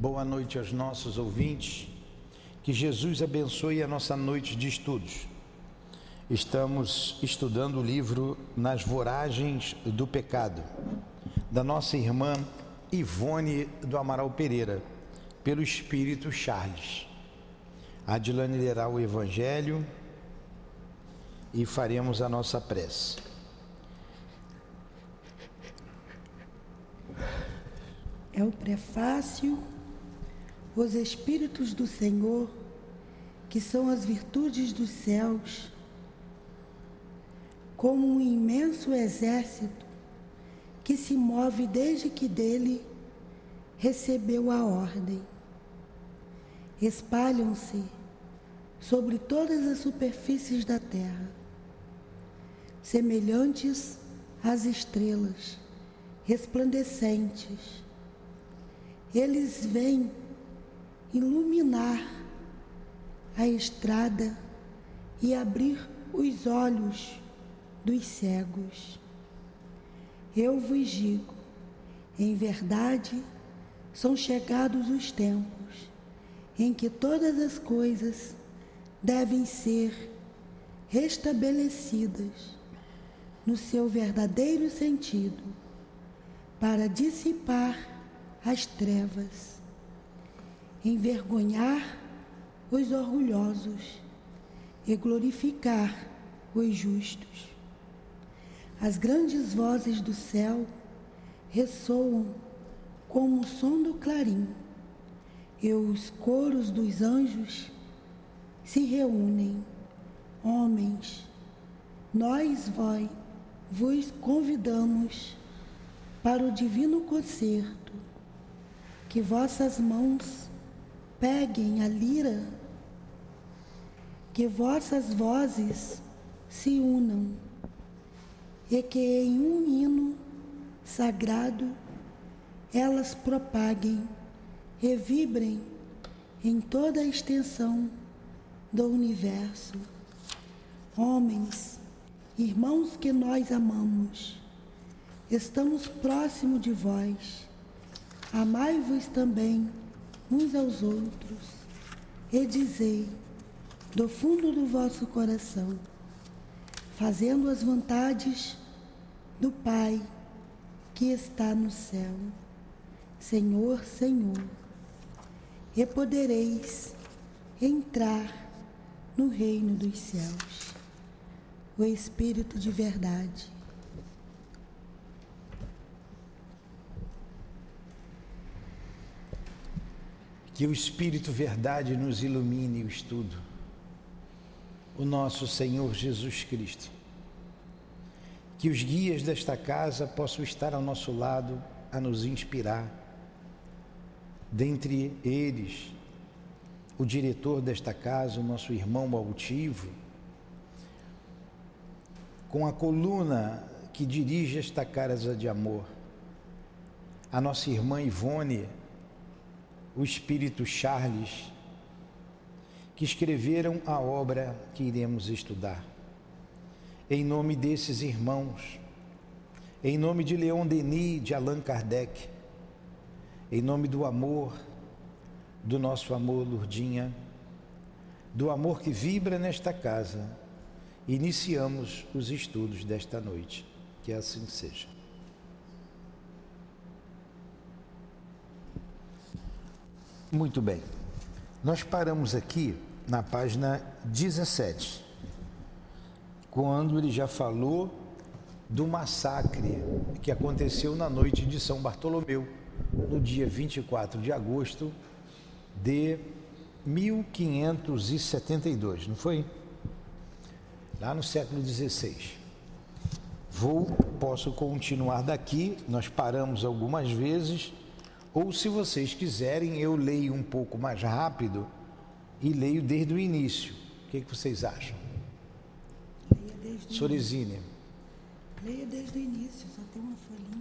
Boa noite aos nossos ouvintes. Que Jesus abençoe a nossa noite de estudos. Estamos estudando o livro Nas Voragens do Pecado, da nossa irmã Ivone do Amaral Pereira, pelo Espírito Charles. Adilane lerá o Evangelho e faremos a nossa prece. É o prefácio, os Espíritos do Senhor, que são as virtudes dos céus, como um imenso exército que se move desde que dele recebeu a ordem. Espalham-se sobre todas as superfícies da terra, semelhantes às estrelas resplandecentes. Eles vêm iluminar a estrada e abrir os olhos dos cegos. Eu vos digo, em verdade, são chegados os tempos em que todas as coisas devem ser restabelecidas no seu verdadeiro sentido, para dissipar as trevas, envergonhar os orgulhosos e glorificar os justos. As grandes vozes do céu ressoam como o som do clarim, e os coros dos anjos se reúnem. Homens, nós vós, vos convidamos para o divino concerto, que vossas mãos peguem a lira, que vossas vozes se unam e que em um hino sagrado elas propaguem e vibrem em toda a extensão do universo. Homens, irmãos que nós amamos, estamos próximo de vós. Amai-vos também uns aos outros e dizei do fundo do vosso coração, fazendo as vontades do Pai que está no céu. Senhor, Senhor, e podereis entrar no reino dos céus. O Espírito de verdade. Que o Espírito Verdade nos ilumine o estudo. O nosso Senhor Jesus Cristo. Que os guias desta casa possam estar ao nosso lado a nos inspirar. Dentre eles, o diretor desta casa, o nosso irmão altivo, com a coluna que dirige esta casa de amor, a nossa irmã Ivone, o espírito Charles, que escreveram a obra que iremos estudar. Em nome desses irmãos, em nome de Leon Denis, de Allan Kardec, em nome do amor, do nosso amor, Lurdinha, do amor que vibra nesta casa, iniciamos os estudos desta noite. Que assim seja. Muito bem. Nós paramos aqui na página 17, quando ele já falou do massacre que aconteceu na noite de São Bartolomeu, no dia 24 de agosto de 1572, não foi? Lá no século XVI. Vou, posso continuar daqui, nós paramos algumas vezes, ou se vocês quiserem, eu leio um pouco mais rápido e leio desde o início. O que, é que vocês acham? Leia desde Sorizine. Leia desde o início, só tem uma folhinha.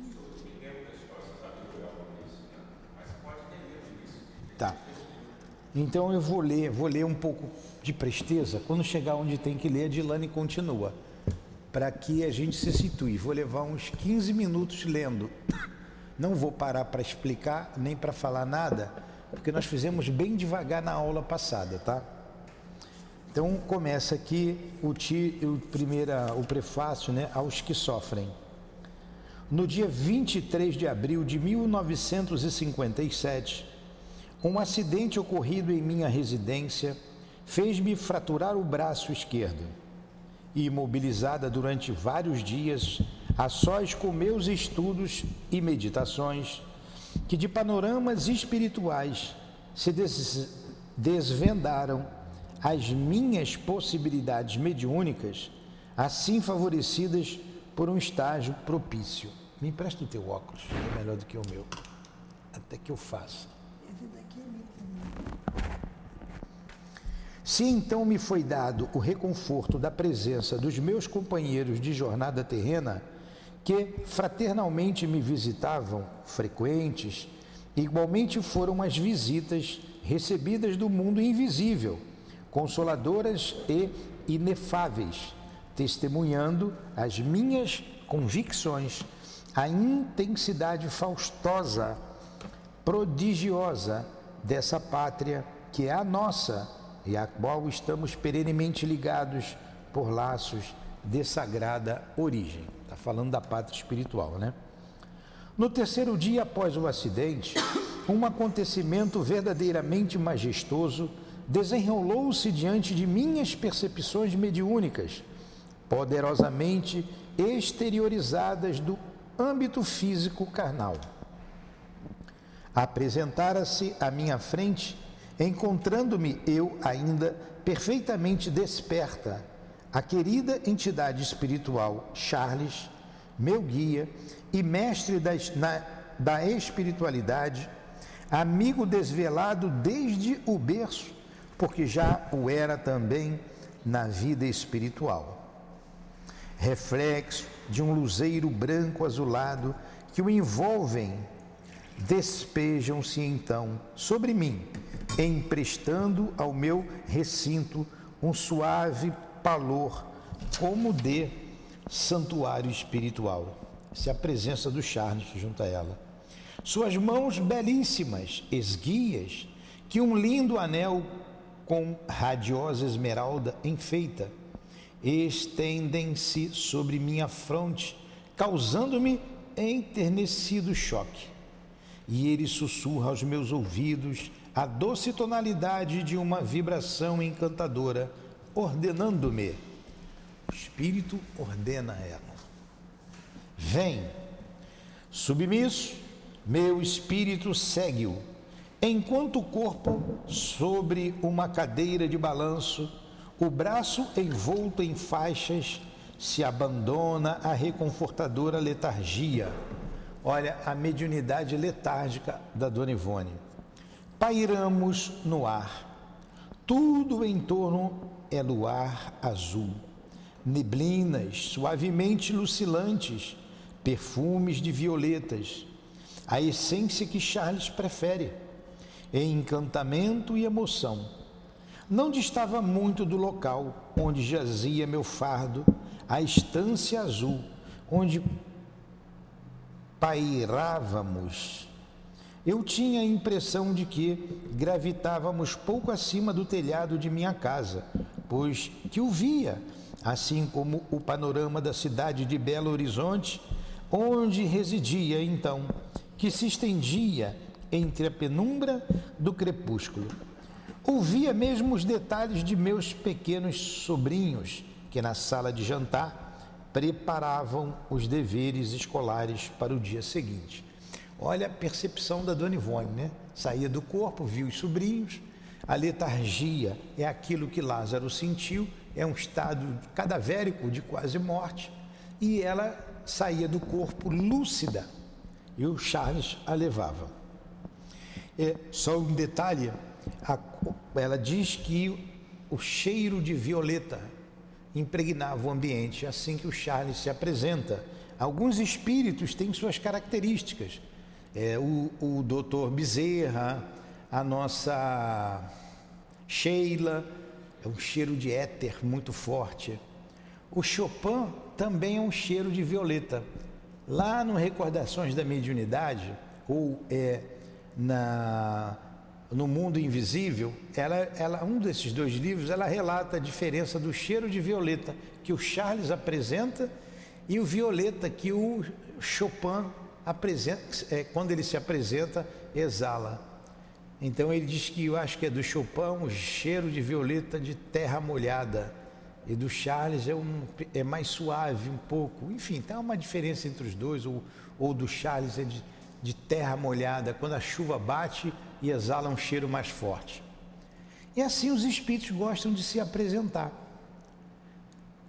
Tá. Então eu vou ler, vou ler um pouco de presteza. Quando chegar onde tem que ler, a Dilane continua. Para que a gente se situe. Vou levar uns 15 minutos lendo. Não vou parar para explicar, nem para falar nada, porque nós fizemos bem devagar na aula passada, tá? Então começa aqui o, ti, o, primeira, o prefácio né, aos que sofrem. No dia 23 de abril de 1957, um acidente ocorrido em minha residência fez-me fraturar o braço esquerdo. E imobilizada durante vários dias, a sós com meus estudos e meditações, que de panoramas espirituais se des desvendaram as minhas possibilidades mediúnicas, assim favorecidas por um estágio propício. Me empresta o teu óculos, que é melhor do que o meu. Até que eu faça. Se então me foi dado o reconforto da presença dos meus companheiros de jornada terrena, que fraternalmente me visitavam, frequentes, igualmente foram as visitas recebidas do mundo invisível, consoladoras e inefáveis, testemunhando as minhas convicções, a intensidade faustosa, prodigiosa dessa pátria que é a nossa e à qual estamos perenemente ligados por laços de sagrada origem. Está falando da pátria espiritual, né? No terceiro dia após o acidente, um acontecimento verdadeiramente majestoso desenrolou-se diante de minhas percepções mediúnicas, poderosamente exteriorizadas do âmbito físico carnal. Apresentara-se à minha frente, encontrando-me eu ainda perfeitamente desperta, a querida entidade espiritual Charles, meu guia e mestre das, na, da espiritualidade, amigo desvelado desde o berço porque já o era também na vida espiritual. Reflexo de um luzeiro branco azulado que o envolvem, despejam-se então sobre mim, emprestando ao meu recinto um suave palor, como de santuário espiritual. Essa é a presença do Charles junto a ela. Suas mãos belíssimas, esguias, que um lindo anel com radiosa esmeralda enfeita, estendem-se sobre minha fronte, causando-me enternecido choque. E ele sussurra aos meus ouvidos a doce tonalidade de uma vibração encantadora, ordenando-me. O Espírito ordena ela. Vem. Submisso, meu espírito segue-o Enquanto o corpo sobre uma cadeira de balanço, o braço envolto em faixas, se abandona à reconfortadora letargia. Olha a mediunidade letárgica da Dona Ivone. Pairamos no ar. Tudo em torno é luar azul. Neblinas suavemente lucilantes, perfumes de violetas. A essência que Charles prefere em encantamento e emoção. Não distava muito do local onde jazia meu fardo, a estância azul, onde pairávamos. Eu tinha a impressão de que gravitávamos pouco acima do telhado de minha casa, pois que o via, assim como o panorama da cidade de Belo Horizonte, onde residia então, que se estendia entre a penumbra do crepúsculo. Ouvia mesmo os detalhes de meus pequenos sobrinhos, que na sala de jantar preparavam os deveres escolares para o dia seguinte. Olha a percepção da Dona Ivone, né? Saía do corpo, viu os sobrinhos. A letargia é aquilo que Lázaro sentiu, é um estado cadavérico de quase morte. E ela saía do corpo lúcida e o Charles a levava. É, só um detalhe: a, ela diz que o cheiro de violeta impregnava o ambiente assim que o Charles se apresenta. Alguns espíritos têm suas características. É, o, o doutor Bezerra, a nossa Sheila, é um cheiro de éter muito forte. O Chopin também é um cheiro de violeta. Lá no Recordações da Mediunidade, ou é, na no Mundo Invisível, ela, ela, um desses dois livros, ela relata a diferença do cheiro de violeta que o Charles apresenta e o violeta que o Chopin apresenta, é, quando ele se apresenta, exala. Então ele diz que eu acho que é do Chopin o cheiro de violeta de terra molhada e do Charles é, um, é mais suave um pouco. Enfim, tem uma diferença entre os dois, ou, ou do Charles é de, de terra molhada, quando a chuva bate e exala um cheiro mais forte. E assim os espíritos gostam de se apresentar.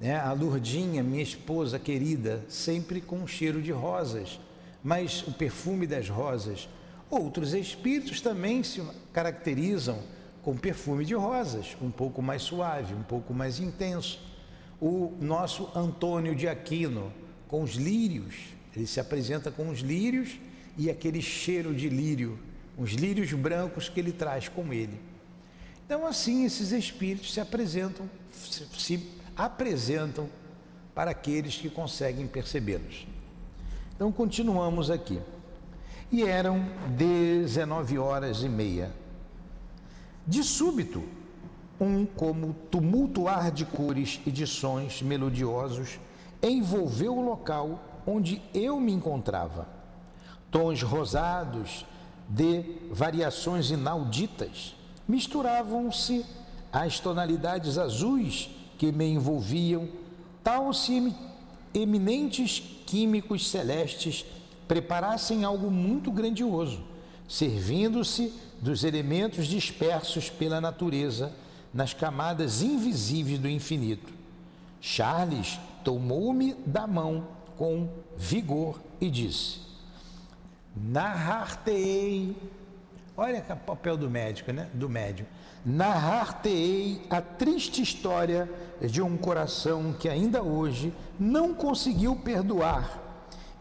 É, a Lourdinha, minha esposa querida, sempre com um cheiro de rosas, mas o perfume das rosas. Outros espíritos também se caracterizam com perfume de rosas, um pouco mais suave, um pouco mais intenso. O nosso Antônio de Aquino, com os lírios, ele se apresenta com os lírios e aquele cheiro de lírio, os lírios brancos que ele traz com ele. Então, assim, esses espíritos se apresentam, se, se apresentam para aqueles que conseguem percebê-los. Então, continuamos aqui. E eram 19 horas e meia. De súbito, um como tumultuar de cores e de sons melodiosos envolveu o local onde eu me encontrava. Tons rosados de variações inauditas misturavam-se às tonalidades azuis que me envolviam, tal se eminentes químicos celestes preparassem algo muito grandioso, servindo-se dos elementos dispersos pela natureza nas camadas invisíveis do infinito. Charles tomou-me da mão com vigor e disse: Narrar-te-ei. Olha o papel do médico, né? Do médium. Narrar-te-ei a triste história de um coração que ainda hoje não conseguiu perdoar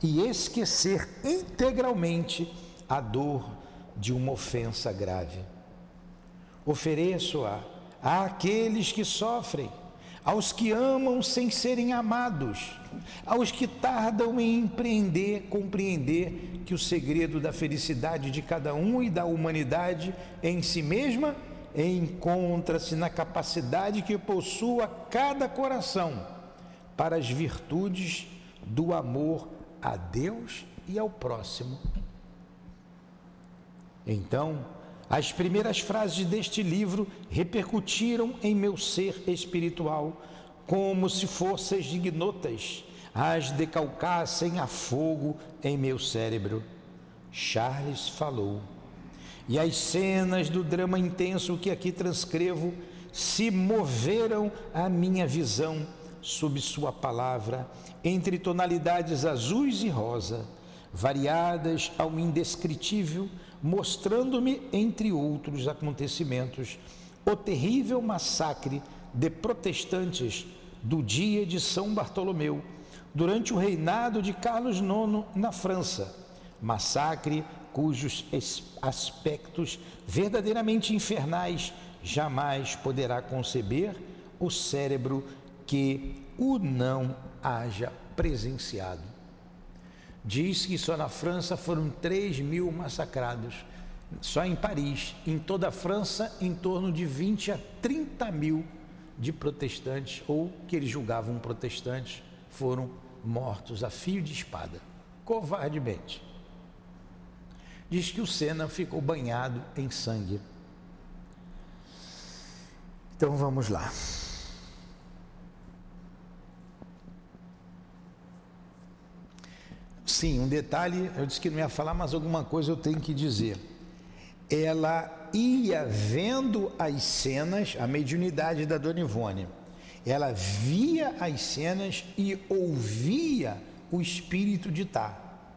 e esquecer integralmente a dor de uma ofensa grave. Ofereço-a àqueles que sofrem, aos que amam sem serem amados, aos que tardam em empreender, compreender que o segredo da felicidade de cada um e da humanidade em si mesma encontra-se na capacidade que possua cada coração para as virtudes do amor a Deus e ao próximo. Então, as primeiras frases deste livro repercutiram em meu ser espiritual, como se fossem ignotas, as decalcassem a fogo em meu cérebro. Charles falou. E as cenas do drama intenso que aqui transcrevo se moveram à minha visão sob sua palavra, entre tonalidades azuis e rosa, variadas ao indescritível, mostrando-me, entre outros acontecimentos, o terrível massacre de protestantes do dia de São Bartolomeu, durante o reinado de Carlos IX na França. Massacre cujos aspectos verdadeiramente infernais jamais poderá conceber o cérebro que o não haja presenciado. Diz que só na França foram 3 mil massacrados, só em Paris. Em toda a França, em torno de 20 a 30 mil de protestantes, ou que eles julgavam protestantes, foram mortos a fio de espada, covardemente. Diz que o Sena ficou banhado em sangue. Então vamos lá. Sim, um detalhe, eu disse que não ia falar, mas alguma coisa eu tenho que dizer. Ela ia vendo as cenas, a mediunidade da Dona Ivone, ela via as cenas e ouvia o espírito ditar.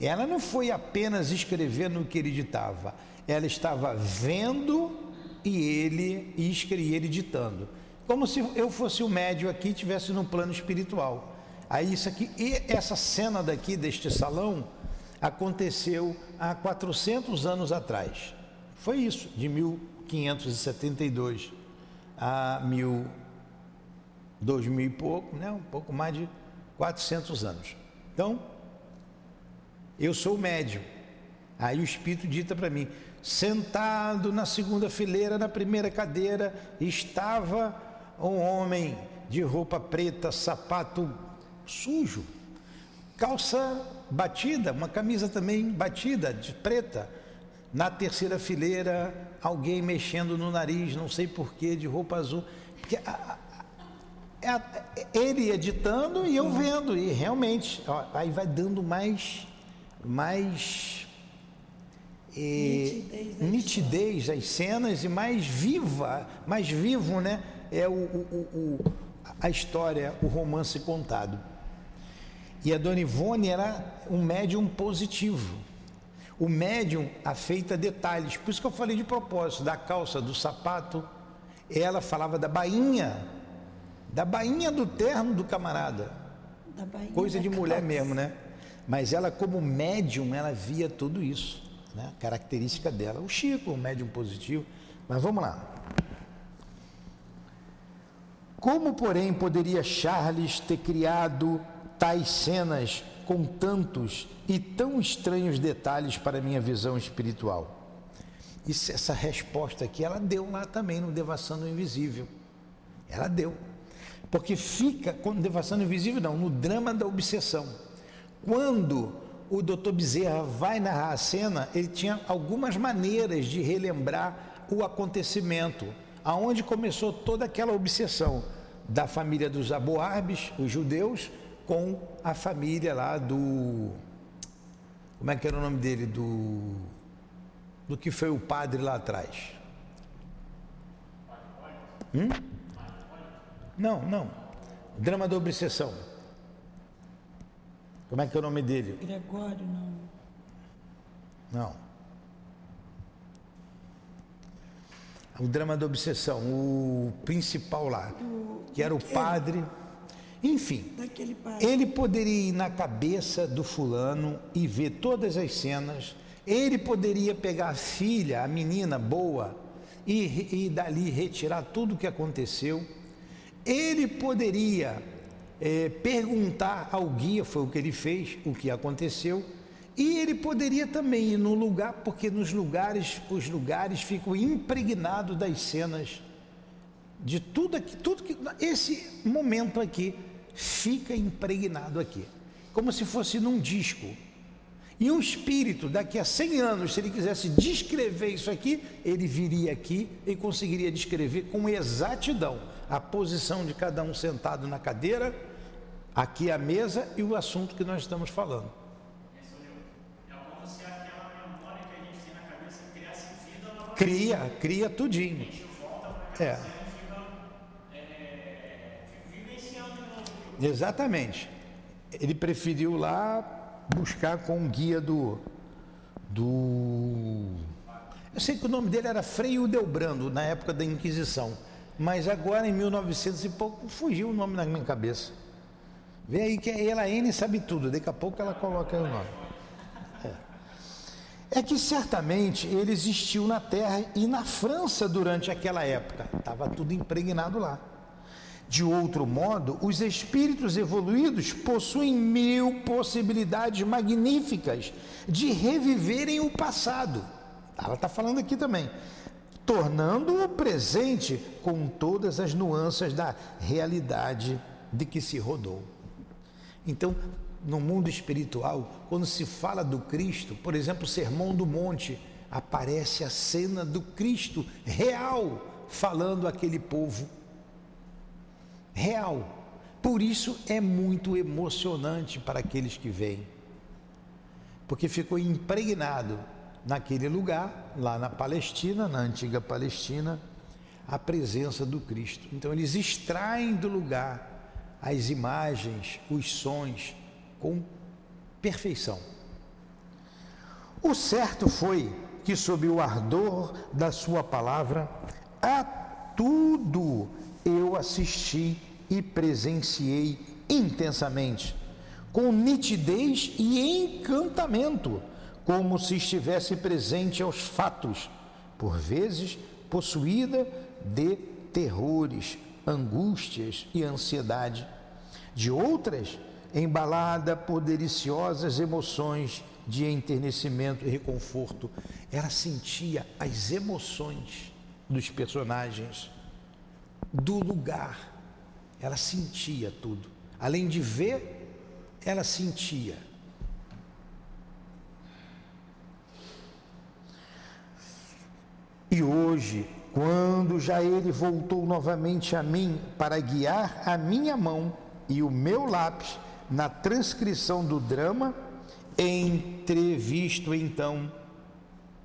Ela não foi apenas escrevendo o que ele ditava, ela estava vendo e ele e ele ditando. Como se eu fosse o médio aqui e estivesse no plano espiritual. Aí isso aqui, e essa cena daqui deste salão aconteceu há 400 anos atrás. Foi isso, de 1572 a mil, dois mil e pouco, né? um pouco mais de 400 anos. Então, eu sou médio. Aí o Espírito dita para mim: sentado na segunda fileira, na primeira cadeira, estava um homem de roupa preta, sapato sujo, calça batida, uma camisa também batida, de preta. Na terceira fileira, alguém mexendo no nariz, não sei porquê, de roupa azul. Porque a, a, a, ele editando e eu vendo, e realmente, ó, aí vai dando mais, mais e, nitidez às cenas e mais viva, mais vivo, né? É o, o, o, a história, o romance contado. E a Dona Ivone era um médium positivo. O médium afeita detalhes. Por isso que eu falei de propósito, da calça, do sapato. Ela falava da bainha, da bainha do terno do camarada. Coisa de mulher calça. mesmo, né? Mas ela, como médium, ela via tudo isso né? característica dela. O Chico, o médium positivo. Mas vamos lá. Como, porém, poderia Charles ter criado tais cenas com tantos e tão estranhos detalhes para minha visão espiritual? Isso, essa resposta aqui, ela deu lá também no Devassando Invisível. Ela deu. Porque fica, com Devassando Invisível não, no drama da obsessão. Quando o doutor Bezerra vai narrar a cena, ele tinha algumas maneiras de relembrar o acontecimento, aonde começou toda aquela obsessão da família dos Aboarbes, os judeus, com a família lá do. Como é que era o nome dele? Do. Do que foi o padre lá atrás. Hum? Não, não. Drama da obsessão. Como é que é o nome dele? Gregório, não. Não. O drama da obsessão, o principal lá, que era o padre. Enfim, ele poderia ir na cabeça do fulano e ver todas as cenas. Ele poderia pegar a filha, a menina boa, e, e dali retirar tudo o que aconteceu. Ele poderia é, perguntar ao guia, foi o que ele fez, o que aconteceu, e ele poderia também ir no lugar, porque nos lugares, os lugares ficam impregnados das cenas de tudo aqui, tudo que esse momento aqui fica impregnado aqui, como se fosse num disco. E um espírito, daqui a 100 anos, se ele quisesse descrever isso aqui, ele viria aqui e conseguiria descrever com exatidão a posição de cada um sentado na cadeira, aqui a mesa e o assunto que nós estamos falando. Cria, cria tudinho. É. Exatamente. Ele preferiu lá buscar com o guia do do eu sei que o nome dele era Frei Udelbrando na época da Inquisição. Mas agora, em 1900 e pouco, fugiu o nome na minha cabeça. Vê aí que a Elaine sabe tudo, daqui a pouco ela coloca o nome. É. é que certamente ele existiu na Terra e na França durante aquela época. Estava tudo impregnado lá. De outro modo, os espíritos evoluídos possuem mil possibilidades magníficas de reviverem o passado. Ela está falando aqui também tornando-o presente com todas as nuances da realidade de que se rodou. Então, no mundo espiritual, quando se fala do Cristo, por exemplo, o Sermão do Monte, aparece a cena do Cristo real falando àquele povo. Real. Por isso é muito emocionante para aqueles que vêm. Porque ficou impregnado naquele lugar, lá na Palestina, na antiga Palestina, a presença do Cristo. Então eles extraem do lugar as imagens, os sons com perfeição. O certo foi que, sob o ardor da Sua palavra, a tudo eu assisti e presenciei intensamente, com nitidez e encantamento como se estivesse presente aos fatos, por vezes possuída de terrores, angústias e ansiedade, de outras embalada por deliciosas emoções de enternecimento e reconforto. Ela sentia as emoções dos personagens, do lugar. Ela sentia tudo. Além de ver, ela sentia. E hoje, quando já ele voltou novamente a mim para guiar a minha mão e o meu lápis na transcrição do drama, entrevisto então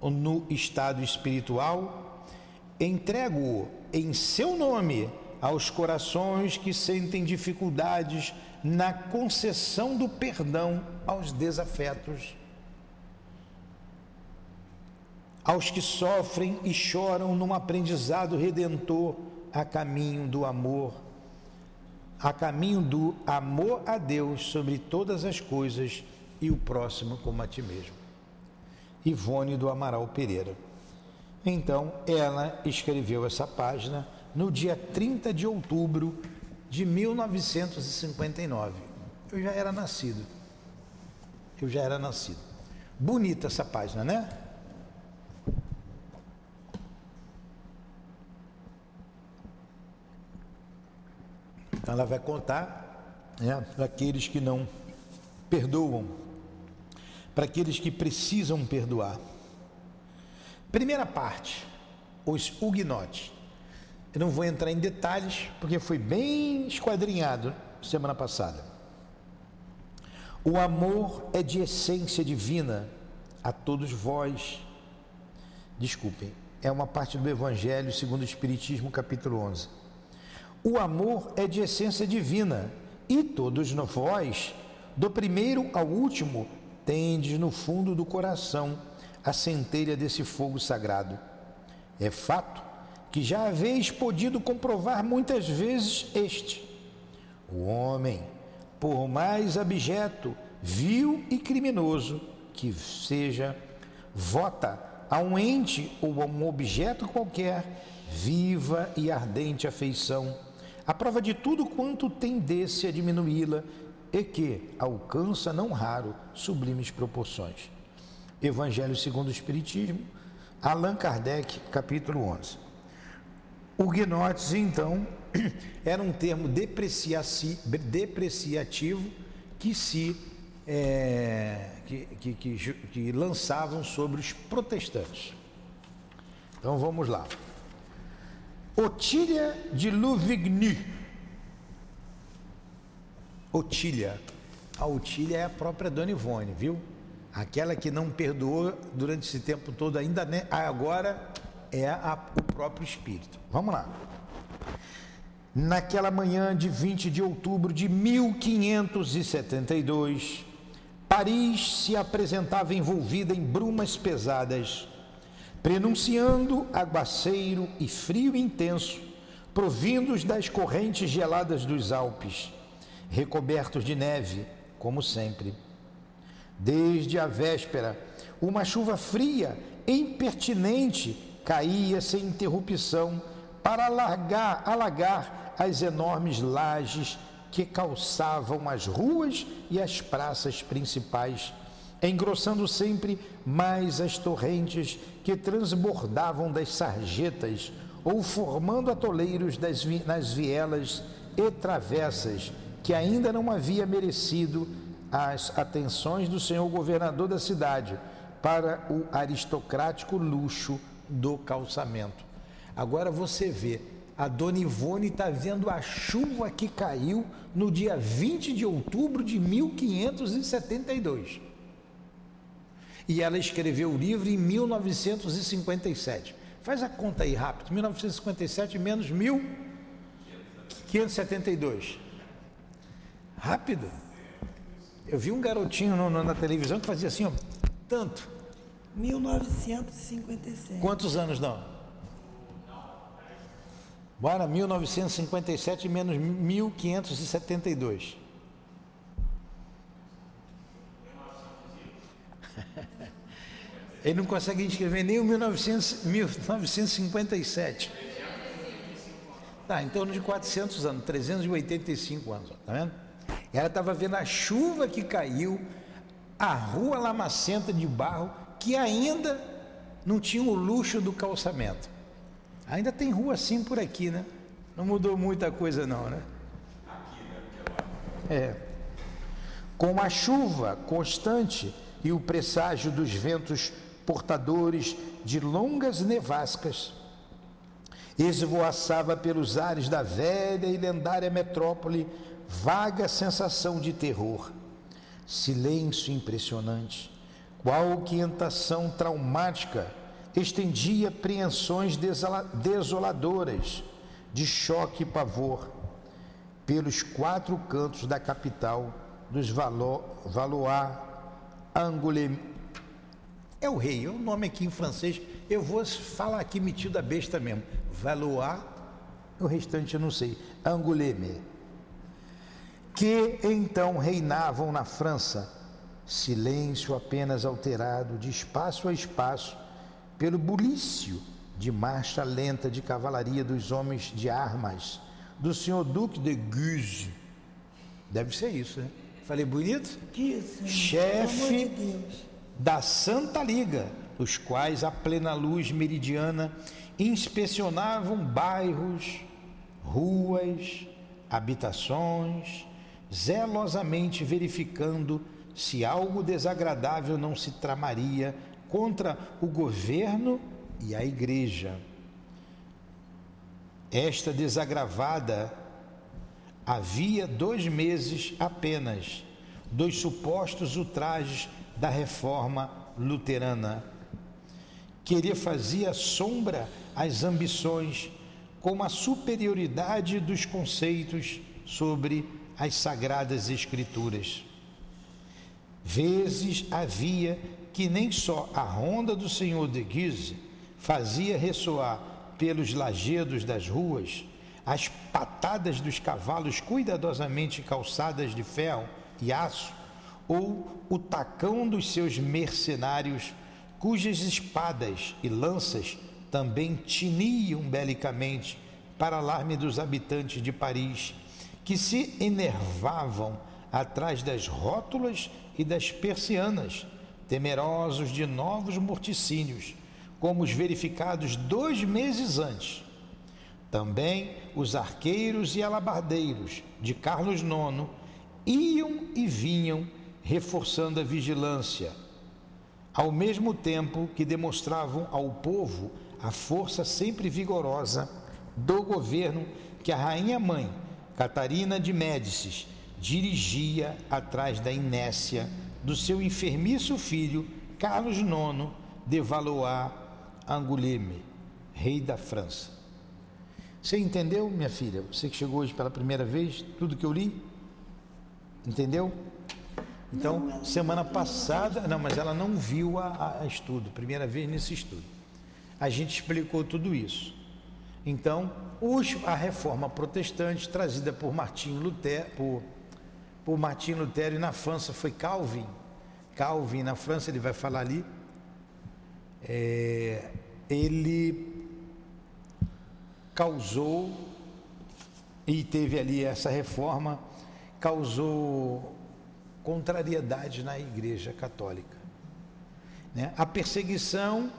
no estado espiritual, entrego-o em seu nome aos corações que sentem dificuldades na concessão do perdão aos desafetos, aos que sofrem e choram num aprendizado redentor a caminho do amor, a caminho do amor a Deus sobre todas as coisas e o próximo como a ti mesmo. Ivone do Amaral Pereira. Então, ela escreveu essa página no dia 30 de outubro de 1959. Eu já era nascido. Eu já era nascido. Bonita essa página, né? Então ela vai contar né, para aqueles que não perdoam, para aqueles que precisam perdoar. Primeira parte, os huguenotes. Eu não vou entrar em detalhes, porque foi bem esquadrinhado semana passada. O amor é de essência divina a todos vós. Desculpem, é uma parte do Evangelho segundo o Espiritismo, capítulo 11. O amor é de essência divina e todos vós, do primeiro ao último, tendes no fundo do coração a centelha desse fogo sagrado. É fato que já haveis podido comprovar muitas vezes este. O homem, por mais abjeto, vil e criminoso que seja, vota a um ente ou a um objeto qualquer viva e ardente afeição, a prova de tudo quanto tendesse a diminuí-la e que alcança não raro sublimes proporções. Evangelho segundo o Espiritismo, Allan Kardec, capítulo 11. Huguenotes, então, era um termo depreciativo que se é, que, que, que, que lançavam sobre os protestantes. Então vamos lá. Otília de Louvigny. Otília. A Otília é a própria Dona Ivone, viu? Aquela que não perdoou durante esse tempo todo, ainda agora é a, o próprio Espírito. Vamos lá. Naquela manhã de 20 de outubro de 1572, Paris se apresentava envolvida em brumas pesadas, prenunciando aguaceiro e frio intenso, provindos das correntes geladas dos Alpes, recobertos de neve, como sempre. Desde a véspera, uma chuva fria, impertinente, caía sem interrupção para alargar, alagar as enormes lajes que calçavam as ruas e as praças principais, engrossando sempre mais as torrentes que transbordavam das sarjetas ou formando atoleiros das, nas vielas e travessas que ainda não havia merecido as atenções do senhor governador da cidade para o aristocrático luxo do calçamento. Agora você vê, a dona Ivone está vendo a chuva que caiu no dia 20 de outubro de 1572. E ela escreveu o livro em 1957. Faz a conta aí rápido: 1957 menos 1572. Rápido. Eu vi um garotinho no, no, na televisão que fazia assim, ó, tanto. 1957. Quantos anos não? Bora, 1957 menos 1572. Ele não consegue escrever nem o 1900, 1957. Tá, em torno de 400 anos, 385 anos, tá vendo? Ela estava vendo a chuva que caiu, a rua lamacenta de barro que ainda não tinha o luxo do calçamento. Ainda tem rua assim por aqui, né? Não mudou muita coisa não, né? É. Com a chuva constante e o presságio dos ventos portadores de longas nevascas, esvoaçava pelos ares da velha e lendária metrópole vaga sensação de terror, silêncio impressionante, qual quietação traumática estendia apreensões desoladoras de choque e pavor pelos quatro cantos da capital dos Valois Angoulême. É o rei, é o nome aqui em francês. Eu vou falar aqui metido a besta mesmo. Valois, o restante eu não sei. Angoulême. Que então reinavam na França. Silêncio apenas alterado de espaço a espaço pelo bulício de marcha lenta de cavalaria dos homens de armas do senhor Duque de Guise. Deve ser isso, né? Falei bonito? Isso. Chefe de da Santa Liga, os quais a plena luz meridiana inspecionavam bairros, ruas, habitações, zelosamente verificando se algo desagradável não se tramaria contra o governo e a igreja. Esta desagravada havia dois meses apenas dos supostos ultrajes da reforma luterana. Queria fazia sombra às ambições com a superioridade dos conceitos sobre as sagradas escrituras. Vezes havia que nem só a ronda do senhor de Guise fazia ressoar pelos lajedos das ruas as patadas dos cavalos cuidadosamente calçadas de ferro e aço, ou o tacão dos seus mercenários, cujas espadas e lanças também tiniam belicamente para alarme dos habitantes de Paris, que se enervavam atrás das rótulas e das persianas, temerosos de novos morticínios, como os verificados dois meses antes. Também os arqueiros e alabardeiros de Carlos IX iam e vinham reforçando a vigilância, ao mesmo tempo que demonstravam ao povo a força sempre vigorosa do governo que a rainha mãe, Catarina de Médicis, dirigia atrás da inércia do seu enfermiço filho Carlos IX de Valois Angoulême, rei da França. Você entendeu, minha filha? Você que chegou hoje pela primeira vez, tudo que eu li? Entendeu? Então, não, semana passada, não, mas ela não viu a, a, estudo, primeira vez nesse estudo. A gente explicou tudo isso. Então, a reforma protestante trazida por Martinho Lutero, por por Martin Lutero e na França foi Calvin. Calvin, na França, ele vai falar ali. É, ele causou, e teve ali essa reforma, causou contrariedade na Igreja Católica. Né? A perseguição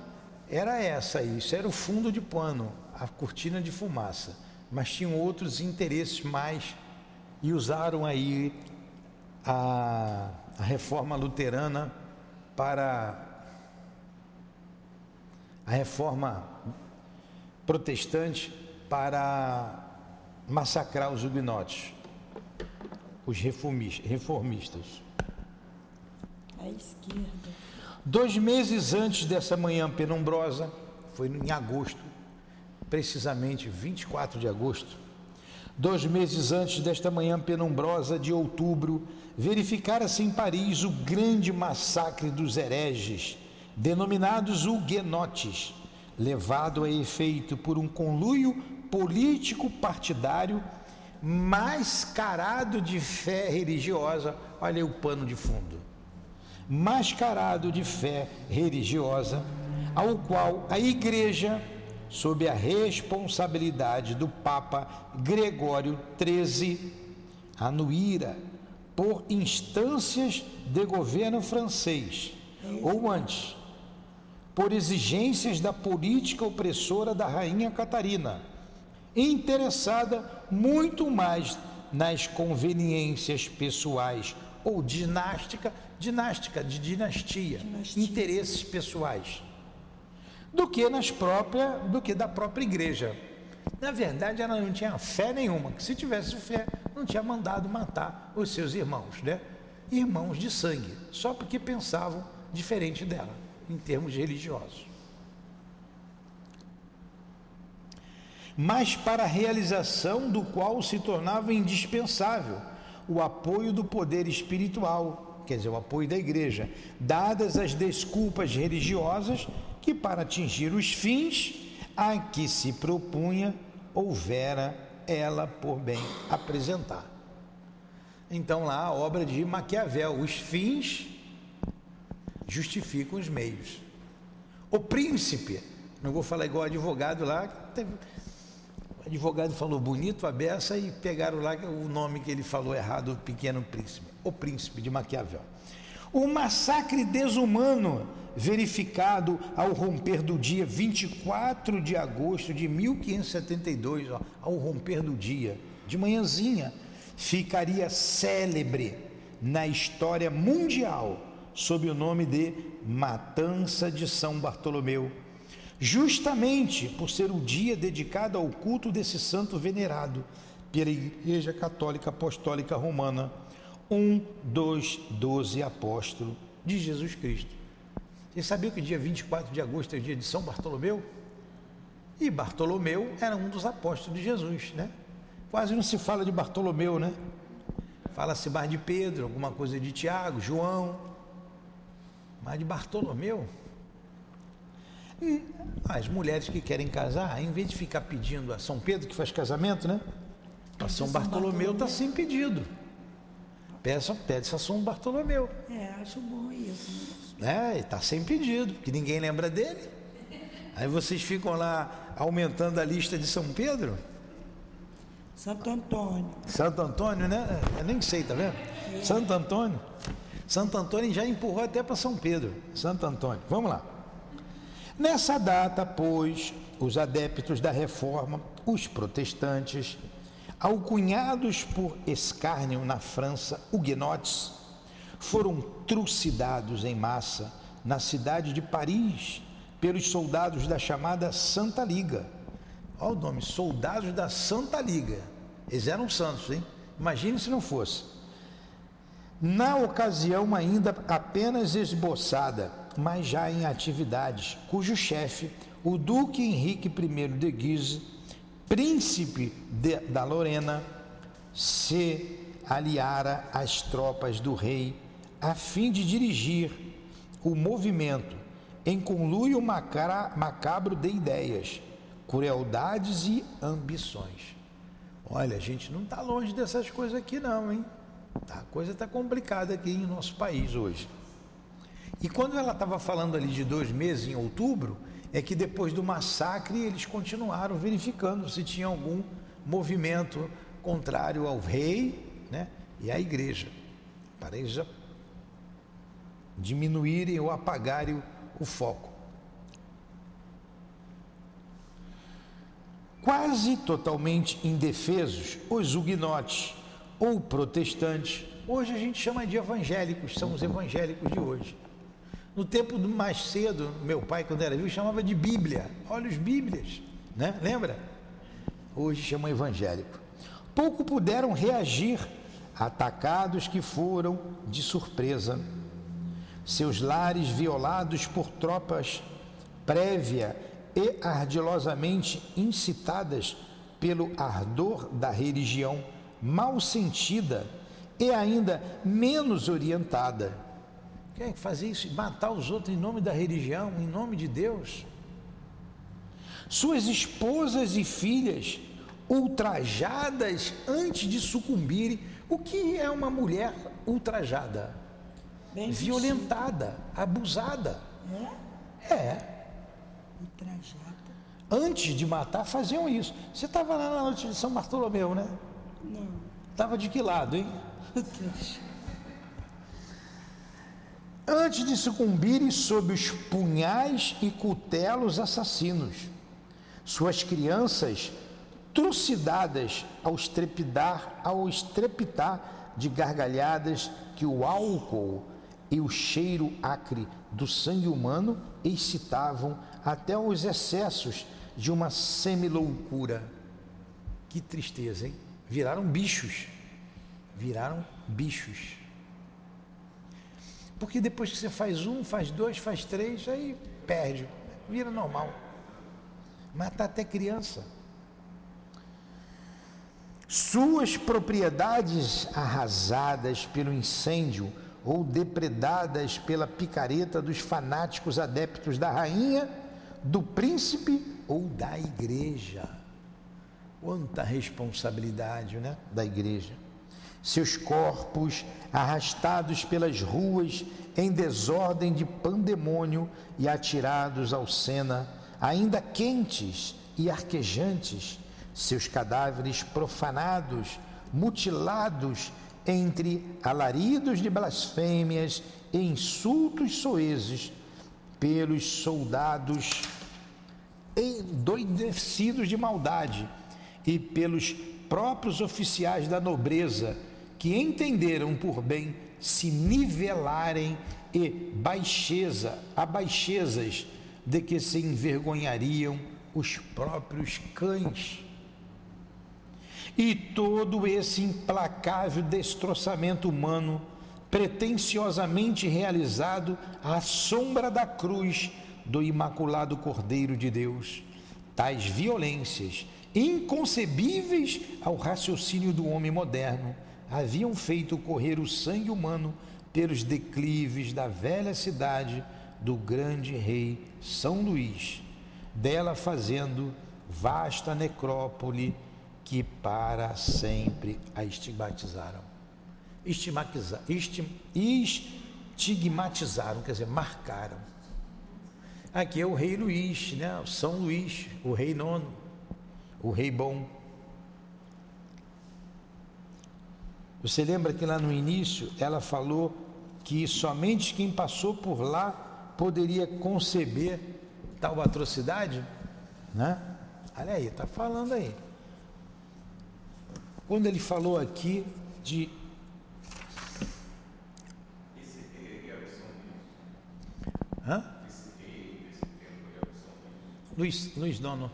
era essa, isso era o fundo de pano, a cortina de fumaça, mas tinham outros interesses mais e usaram aí a, a reforma luterana para a reforma protestante para massacrar os huguenotes, os reformistas. A esquerda. Dois meses antes dessa manhã penumbrosa, foi em agosto, precisamente 24 de agosto, Dois meses antes desta manhã penumbrosa de outubro, verificara-se em Paris o grande massacre dos hereges, denominados huguenotes, levado a efeito por um conluio político partidário mascarado de fé religiosa. Olha aí o pano de fundo. Mascarado de fé religiosa, ao qual a igreja sob a responsabilidade do Papa Gregório XIII, anuíra por instâncias de governo francês, ou antes, por exigências da política opressora da rainha Catarina, interessada muito mais nas conveniências pessoais ou dinástica, dinástica de dinastia, dinastia, interesses pessoais, do que nas próprias, do que da própria igreja. Na verdade, ela não tinha fé nenhuma, que se tivesse fé, não tinha mandado matar os seus irmãos, né? Irmãos de sangue, só porque pensavam diferente dela, em termos religiosos. Mas para a realização do qual se tornava indispensável o apoio do poder espiritual, quer dizer, o apoio da igreja, dadas as desculpas religiosas que, para atingir os fins a que se propunha, houvera ela por bem apresentar. Então, lá a obra de Maquiavel, os fins justificam os meios. O príncipe, não vou falar igual advogado lá, teve, o advogado falou bonito a beça e pegaram lá o nome que ele falou errado, o pequeno príncipe, o príncipe de Maquiavel. O massacre desumano verificado ao romper do dia 24 de agosto de 1572, ó, ao romper do dia, de manhãzinha, ficaria célebre na história mundial sob o nome de Matança de São Bartolomeu, justamente por ser o dia dedicado ao culto desse santo venerado pela Igreja Católica Apostólica Romana, um dos doze apóstolos de Jesus Cristo. Você sabia que o dia 24 de agosto é o dia de São Bartolomeu? E Bartolomeu era um dos apóstolos de Jesus, né? Quase não se fala de Bartolomeu, né? Fala-se mais de Pedro, alguma coisa de Tiago, João, mas de Bartolomeu. E as mulheres que querem casar, em vez de ficar pedindo a São Pedro, que faz casamento, né? A São Bartolomeu está sem pedido. Peça, pede a São Bartolomeu. É, acho bom isso. Né? Está sem pedido, que ninguém lembra dele. Aí vocês ficam lá aumentando a lista de São Pedro. Santo Antônio. Santo Antônio, né? Eu nem sei, tá vendo? É. Santo Antônio. Santo Antônio já empurrou até para São Pedro. Santo Antônio. Vamos lá. Nessa data, pois, os adeptos da reforma, os protestantes, alcunhados por escárnio na França, huguenotes, foram trucidados em massa na cidade de Paris pelos soldados da chamada Santa Liga. Olha o nome, soldados da Santa Liga. Eles eram santos, hein? Imagine se não fosse. Na ocasião ainda apenas esboçada, mas já em atividades, cujo chefe, o Duque Henrique I de Guise, príncipe de, da Lorena, se aliara às tropas do rei a fim de dirigir o movimento em conluio macabro de ideias, crueldades e ambições. Olha, a gente não está longe dessas coisas aqui não, hein? Tá, a coisa está complicada aqui em nosso país hoje. E quando ela estava falando ali de dois meses, em outubro, é que depois do massacre eles continuaram verificando se tinha algum movimento contrário ao rei né, e à igreja. Para eles diminuírem ou apagarem o, foco. Quase totalmente indefesos, os huguenotes ou protestantes, hoje a gente chama de evangélicos, são os evangélicos de hoje. No tempo mais cedo, meu pai, quando era vivo, chamava de Bíblia. Olha os Bíblias, né? Lembra? Hoje chama evangélico. Pouco puderam reagir, atacados que foram de surpresa seus lares violados por tropas prévia e ardilosamente incitadas pelo ardor da religião mal sentida e ainda menos orientada. Quer fazer isso? Matar os outros em nome da religião, em nome de Deus? Suas esposas e filhas ultrajadas antes de sucumbirem. O que é uma mulher ultrajada? Bem violentada, vestido. abusada. É? É. Ultrajada. Antes de matar, faziam isso. Você estava lá na noite de São Bartolomeu, né? Não. Estava de que lado, hein? Antes de sucumbirem sob os punhais e cutelos assassinos. Suas crianças trucidadas ao ao estrepitar de gargalhadas que o álcool e o cheiro acre do sangue humano excitavam até os excessos de uma semi-loucura. Que tristeza, hein? Viraram bichos. Viraram bichos. Porque depois que você faz um, faz dois, faz três, aí perde, vira normal. Matar até criança. Suas propriedades arrasadas pelo incêndio ou depredadas pela picareta dos fanáticos adeptos da rainha, do príncipe ou da igreja. Quanta responsabilidade, né, da igreja seus corpos arrastados pelas ruas em desordem de pandemônio e atirados ao Sena, ainda quentes e arquejantes, seus cadáveres profanados, mutilados entre alaridos de blasfêmias e insultos soezes pelos soldados endoidecidos de maldade e pelos próprios oficiais da nobreza que entenderam por bem se nivelarem e baixeza, a baixezas de que se envergonhariam os próprios cães. E todo esse implacável destroçamento humano, pretensiosamente realizado à sombra da cruz do Imaculado Cordeiro de Deus, tais violências inconcebíveis ao raciocínio do homem moderno haviam feito correr o sangue humano pelos declives da velha cidade do grande rei São Luís, dela fazendo vasta necrópole que para sempre a estigmatizaram. Estigmatizaram, estigmatizaram, quer dizer, marcaram. Aqui é o rei Luís, né? São Luís, o rei nono, o rei bom. Você lembra que lá no início ela falou que somente quem passou por lá poderia conceber tal atrocidade? Né? Olha aí, está falando aí. Quando ele falou aqui de. Hã? Luiz, Luiz Dono,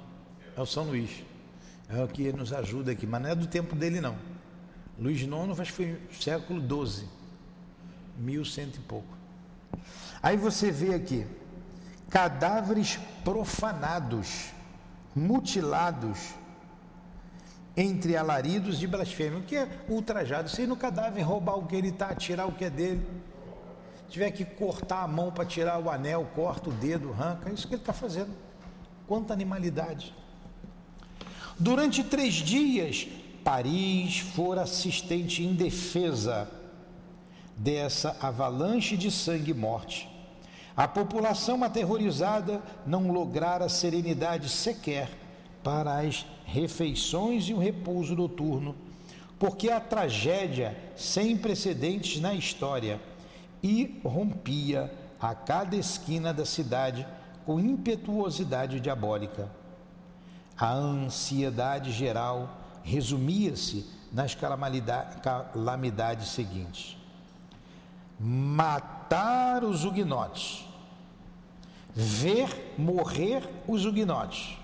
é o São Luís. É o que nos ajuda aqui, mas não é do tempo dele não. Luís IX acho que foi século XII, mil cento e pouco. Aí você vê aqui, cadáveres profanados, mutilados, entre alaridos de blasfêmia. O que é ultrajado? Se no cadáver roubar o que ele está, tirar o que é dele. Tiver que cortar a mão para tirar o anel, corta o dedo, arranca, é isso que ele está fazendo. Quanta animalidade. Durante três dias, Paris fora assistente indefesa dessa avalanche de sangue e morte. A população aterrorizada não lograra serenidade sequer para as refeições e o repouso noturno, porque a tragédia sem precedentes na história irrompia a cada esquina da cidade com impetuosidade diabólica. A ansiedade geral resumia-se nas calamidades seguintes: matar os huguenotes, ver morrer os huguenotes,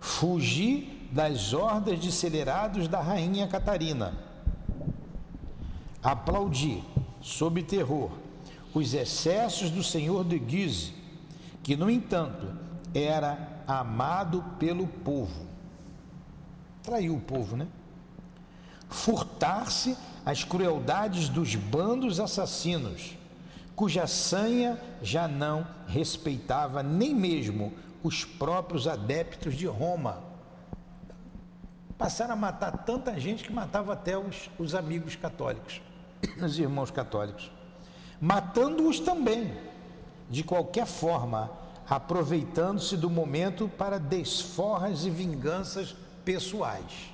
fugir das hordas de celerados da rainha Catarina, aplaudir, sob terror, os excessos do senhor de Guise, que, no entanto, era amado pelo povo Traiu o povo, né? Furtar-se às crueldades dos bandos assassinos, cuja sanha já não respeitava nem mesmo os próprios adeptos de Roma. Passaram a matar tanta gente que matava até os, os amigos católicos, os irmãos católicos, matando-os também, de qualquer forma, aproveitando-se do momento para desforras e vinganças pessoais,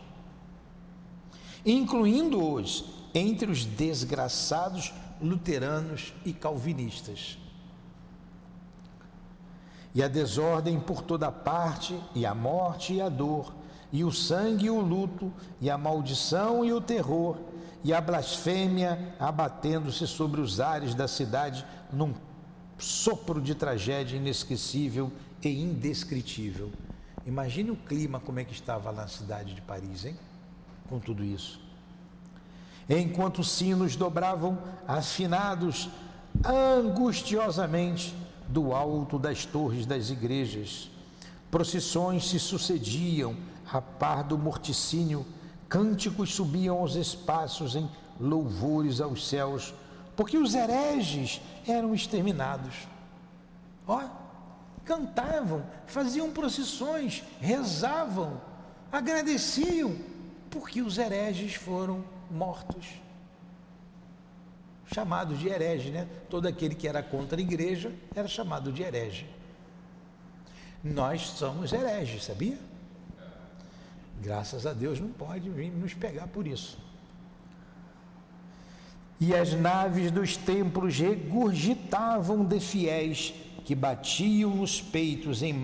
incluindo-os entre os desgraçados luteranos e calvinistas. E a desordem por toda parte, e a morte e a dor, e o sangue e o luto, e a maldição e o terror, e a blasfêmia abatendo-se sobre os ares da cidade num sopro de tragédia inesquecível e indescritível. Imagine o clima como é que estava lá na cidade de Paris, hein? Com tudo isso. Enquanto os sinos dobravam afinados angustiosamente do alto das torres das igrejas, procissões se sucediam a par do morticínio, cânticos subiam aos espaços em louvores aos céus, porque os hereges eram exterminados. Ó, cantavam, faziam procissões, rezavam, agradeciam, porque os hereges foram mortos. Chamados de herege, né? Todo aquele que era contra a igreja era chamado de herege. Nós somos hereges, sabia? Graças a Deus não pode vir nos pegar por isso. E as naves dos templos regurgitavam de fiéis que batiam nos peitos em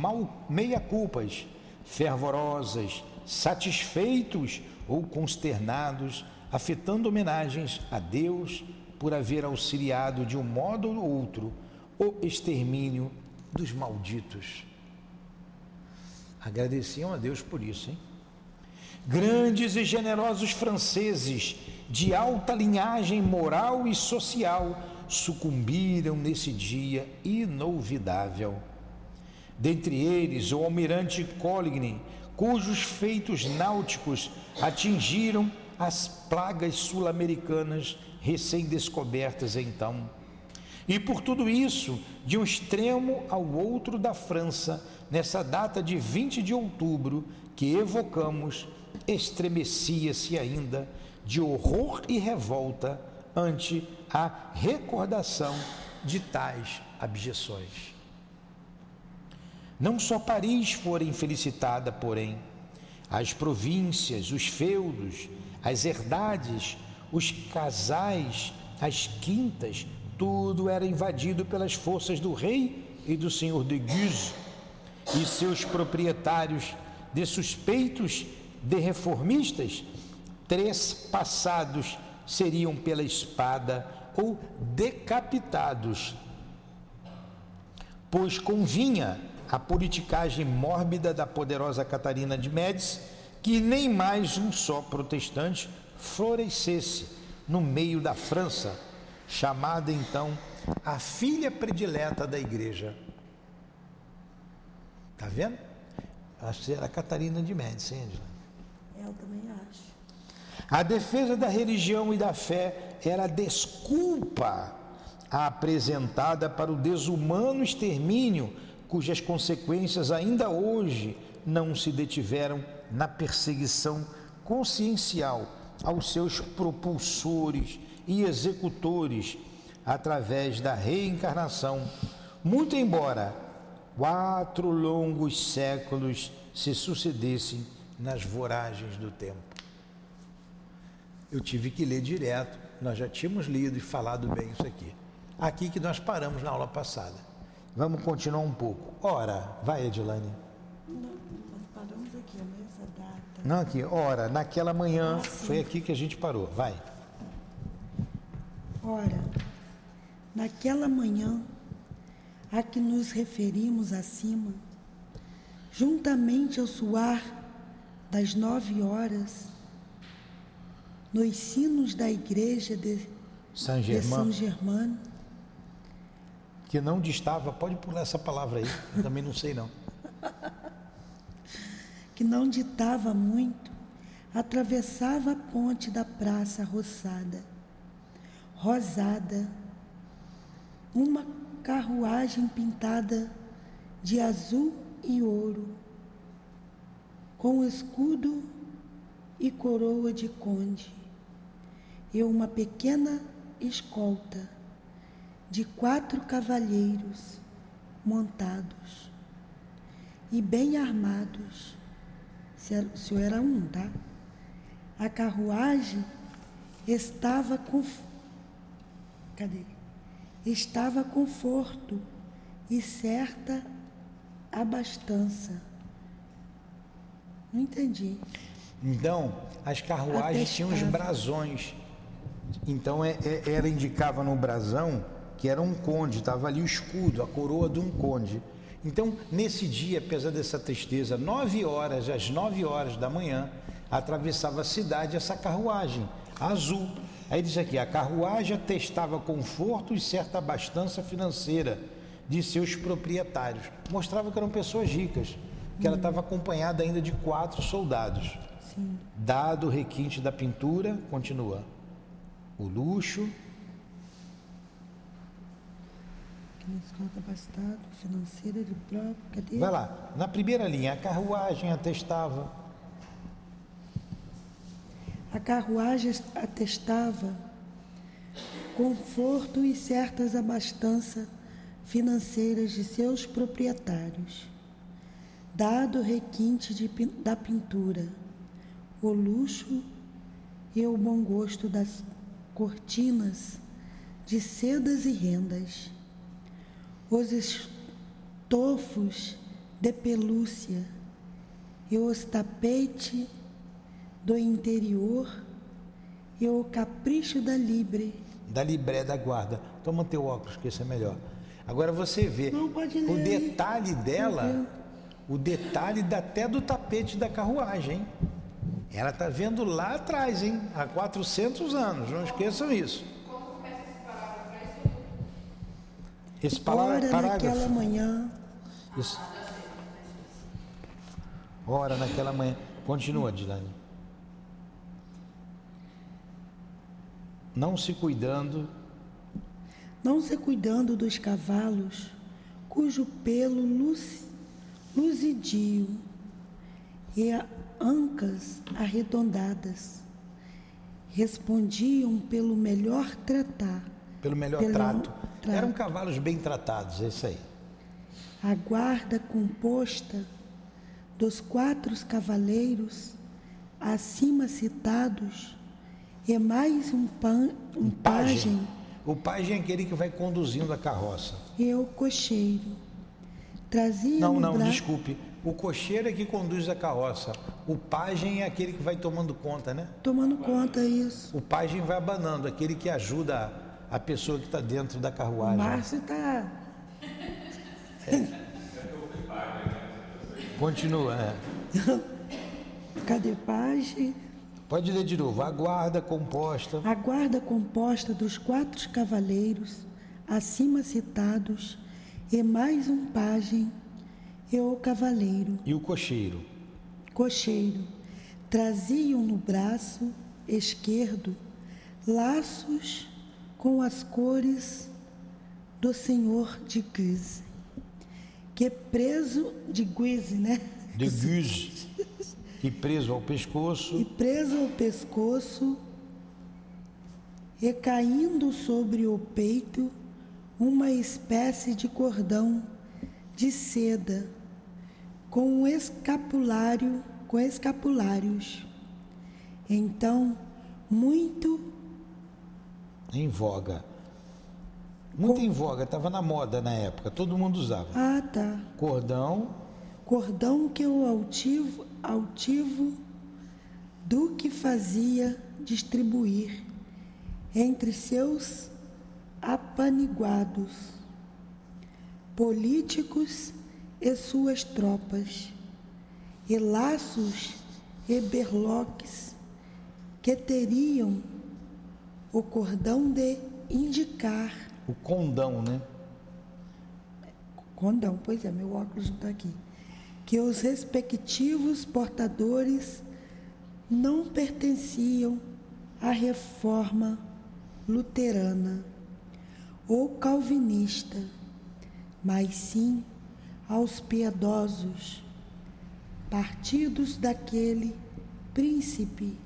meia-culpas, fervorosas, satisfeitos ou consternados, afetando homenagens a Deus por haver auxiliado de um modo ou outro o extermínio dos malditos. Agradeciam a Deus por isso, hein? Grandes e generosos franceses de alta linhagem moral e social sucumbiram nesse dia inolvidável. Dentre eles, o almirante Coligny, cujos feitos náuticos atingiram as plagas sul-americanas recém-descobertas então. E por tudo isso, de um extremo ao outro da França, nessa data de 20 de outubro que evocamos, estremecia-se ainda de horror e revolta ante a recordação de tais abjeções. Não só Paris fora infelicitada, porém, as províncias, os feudos, as herdades, os casais, as quintas, tudo era invadido pelas forças do rei e do senhor de Guise e seus proprietários de suspeitos de reformistas, três passados seriam pela espada ou decapitados, pois convinha a politicagem mórbida da poderosa Catarina de Médici que nem mais um só protestante florescesse no meio da França, chamada então a filha predileta da igreja. Tá vendo? Acho que era Catarina de Médici, Angela. Eu também acho. A defesa da religião e da fé era a desculpa apresentada para o desumano extermínio, cujas consequências ainda hoje não se detiveram na perseguição consciencial aos seus propulsores e executores através da reencarnação, muito embora quatro longos séculos se sucedessem nas voragens do tempo eu tive que ler direto. Nós já tínhamos lido e falado bem isso aqui. Aqui que nós paramos na aula passada. Vamos continuar um pouco. Ora, vai, Edilane. Não, nós paramos aqui, nessa data. Não, aqui, ora, naquela manhã, ah, foi aqui que a gente parou. Vai. Ora, naquela manhã a que nos referimos acima, juntamente ao suar das nove horas, nos sinos da igreja de Saint-Germain. que não distava, pode pular essa palavra aí, eu também não sei não. que não ditava muito, atravessava a ponte da praça roçada, rosada, uma carruagem pintada de azul e ouro, com escudo e coroa de conde e uma pequena escolta de quatro cavalheiros montados e bem armados. O senhor era um, tá? A carruagem estava Cadê? Estava conforto e certa abastança. Não entendi. Então, as carruagens tinham os brasões. Então, é, é, era indicava no brasão que era um conde, estava ali o escudo, a coroa de um conde. Então, nesse dia, apesar dessa tristeza, nove horas, às nove horas da manhã, atravessava a cidade essa carruagem azul. Aí diz aqui: a carruagem atestava conforto e certa abastança financeira de seus proprietários. Mostrava que eram pessoas ricas, que ela estava acompanhada ainda de quatro soldados. Sim. Dado o requinte da pintura, continua. O luxo. capacitado, financeira de próprio. Cadê? Vai lá. Na primeira linha, a carruagem atestava. A carruagem atestava conforto e certas abastanças financeiras de seus proprietários, dado o requinte de, da pintura, o luxo e o bom gosto das cortinas de sedas e rendas, os estofos de pelúcia e os tapetes do interior e o capricho da libre. Da libré da guarda. Toma teu óculos, que esse é melhor. Agora você vê o detalhe dela, o detalhe da, até do tapete da carruagem. Ela está vendo lá atrás, hein? Há 400 anos, não esqueçam isso. Esse parágrafo. Ora naquela manhã. Isso. Ora naquela manhã. Continua, Dilane. Não se cuidando não se cuidando dos cavalos, cujo pelo luz, luzidio e ancas arredondadas respondiam pelo melhor tratar. Pelo melhor pelo trato. trato. Eram cavalos bem tratados, é isso aí. A guarda composta dos quatro cavaleiros acima citados e mais um, pan, um, um pajem, pajem o pajem é aquele que vai conduzindo a carroça. E o cocheiro. Trazia Não, não, bra... desculpe. O cocheiro é que conduz a carroça. O pajem é aquele que vai tomando conta, né? Tomando conta, isso. O pajem vai abanando, aquele que ajuda a pessoa que está dentro da carruagem. O Márcio está. É. Continua. É. Cadê pajem? Pode ler de novo. A guarda composta. A guarda composta dos quatro cavaleiros, acima citados, e mais um pajem, e o cavaleiro. E o cocheiro. Cocheiro. Traziam no braço esquerdo laços com as cores do senhor de Guise, que preso de Guise, né? De Guise. E preso ao pescoço. E preso ao pescoço, recaindo sobre o peito uma espécie de cordão de seda com escapulário, com escapulários. Então, muito em voga. Muito com... em voga, estava na moda na época, todo mundo usava. Ah, tá. Cordão. Cordão que o altivo, altivo do que fazia distribuir entre seus apaniguados, políticos e suas tropas, e laços e berloques que teriam o cordão de indicar. O condão, né? Condão, pois é, meu óculos não está aqui que os respectivos portadores não pertenciam à reforma luterana ou calvinista, mas sim aos piedosos, partidos daquele príncipe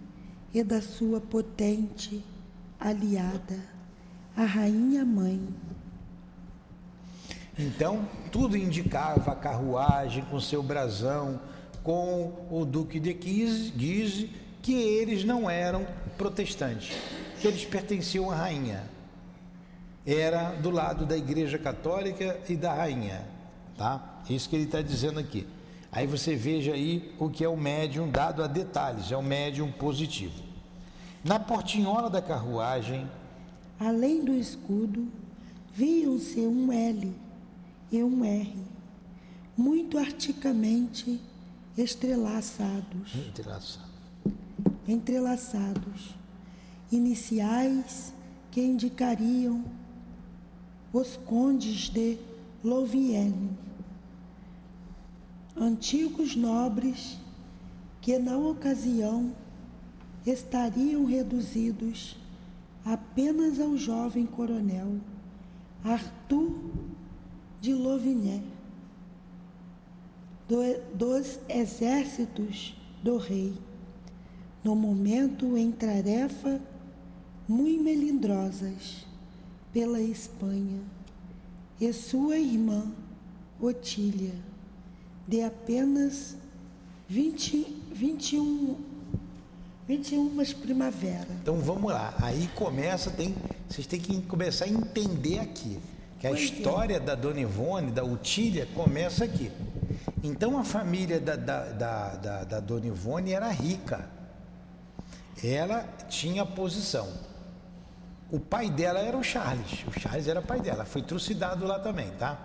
e da sua potente aliada, a rainha mãe. Então, tudo indicava a carruagem com seu brasão, com o Duque de Guise, que eles não eram protestantes, que eles pertenciam à rainha. Era do lado da Igreja Católica e da Rainha, tá? Isso que ele está dizendo aqui. Aí você veja aí o que é o médium dado a detalhes, é o médium positivo. Na portinhola da carruagem, além do escudo, viam-se um L e um R, muito articamente estrelaçados. Entrelaçado. Entrelaçados. Iniciais que indicariam os condes de Louvienne, antigos nobres que na ocasião estariam reduzidos apenas ao jovem coronel Arthur de Louvigné, do, dos exércitos do rei, no momento em tarefa muito melindrosas pela Espanha, e sua irmã Otília, de apenas 20, 21, 21 primavera. Então vamos lá, aí começa, tem, vocês têm que começar a entender aqui, que a pois é. história é. da Dona Ivone, da Otília, começa aqui. Então a família da, da, da, da, da Dona Ivone era rica, ela tinha posição. O pai dela era o Charles. O Charles era pai dela. Foi trucidado lá também, tá?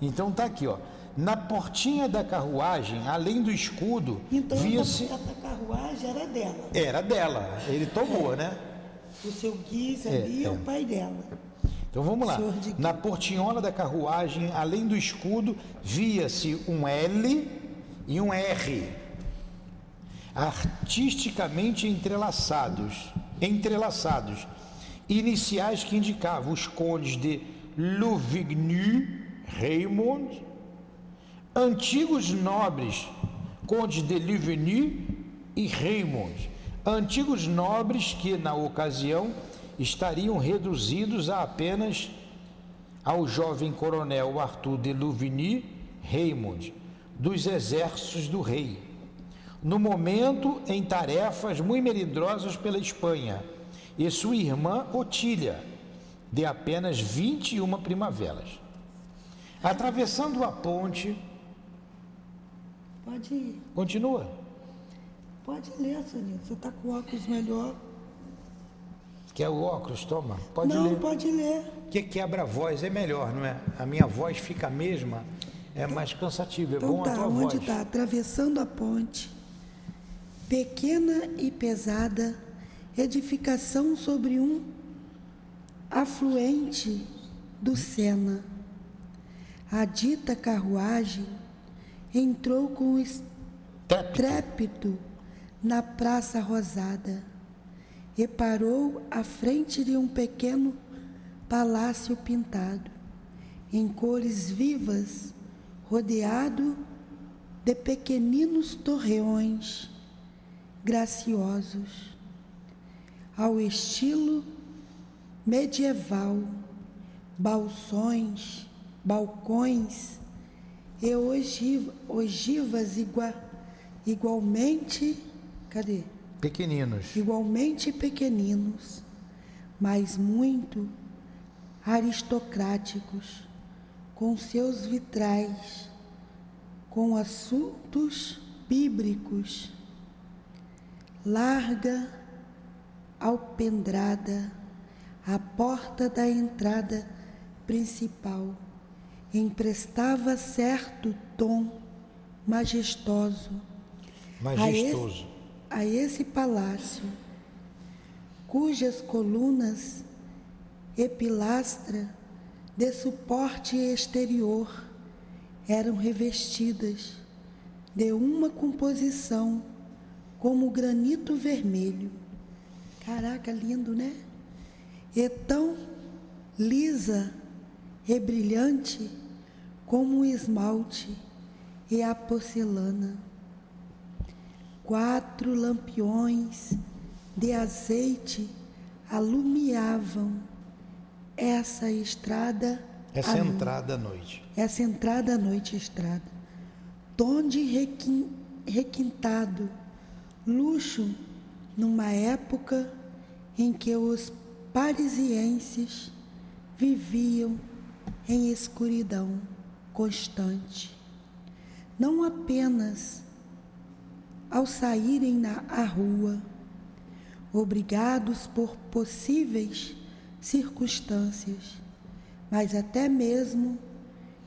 Então tá aqui, ó. Na portinha da carruagem, além do escudo, então, via-se. Então a carruagem era dela. Era dela. Ele tomou, é. né? O seu Guiz ali é, é, o pai dela. Então vamos lá. Na portinhola da carruagem, além do escudo, via-se um L e um R, artisticamente entrelaçados, entrelaçados iniciais que indicavam os condes de Louvigny, Raymond, antigos nobres, condes de Louvigny e Raymond, antigos nobres que na ocasião estariam reduzidos a apenas ao jovem coronel Arthur de Louvigny Raymond, dos exércitos do rei, no momento em tarefas muito melindrosas pela Espanha e sua irmã Otília, de apenas 21 primaveras. Atravessando a ponte. Pode ir. Continua. Pode ler, Soninha. Você está com óculos melhor. Quer o óculos? Toma. Pode não, ler. Não, pode ler. Que quebra a voz é melhor, não é? A minha voz fica a mesma, é mais cansativa. É então bom tá, a tua onde voz. Onde está? Atravessando a ponte. Pequena e pesada edificação sobre um afluente do Sena. A dita carruagem entrou com estrépito na Praça Rosada e parou à frente de um pequeno palácio pintado, em cores vivas, rodeado de pequeninos torreões graciosos ao estilo medieval, balsões, balcões e ogivas igual, igualmente, cadê? Pequeninos. Igualmente pequeninos, mas muito aristocráticos, com seus vitrais, com assuntos bíblicos, larga alpendrada à porta da entrada principal, emprestava certo tom majestoso, majestoso. A, esse, a esse palácio, cujas colunas e pilastra de suporte exterior eram revestidas de uma composição como granito vermelho Caraca, lindo, né? É tão lisa e brilhante como o esmalte e a porcelana. Quatro lampiões de azeite alumiavam essa estrada. Essa entrada à noite. Essa entrada à noite estrada. Tom de requintado, luxo numa época em que os parisienses viviam em escuridão constante. Não apenas ao saírem na à rua, obrigados por possíveis circunstâncias, mas até mesmo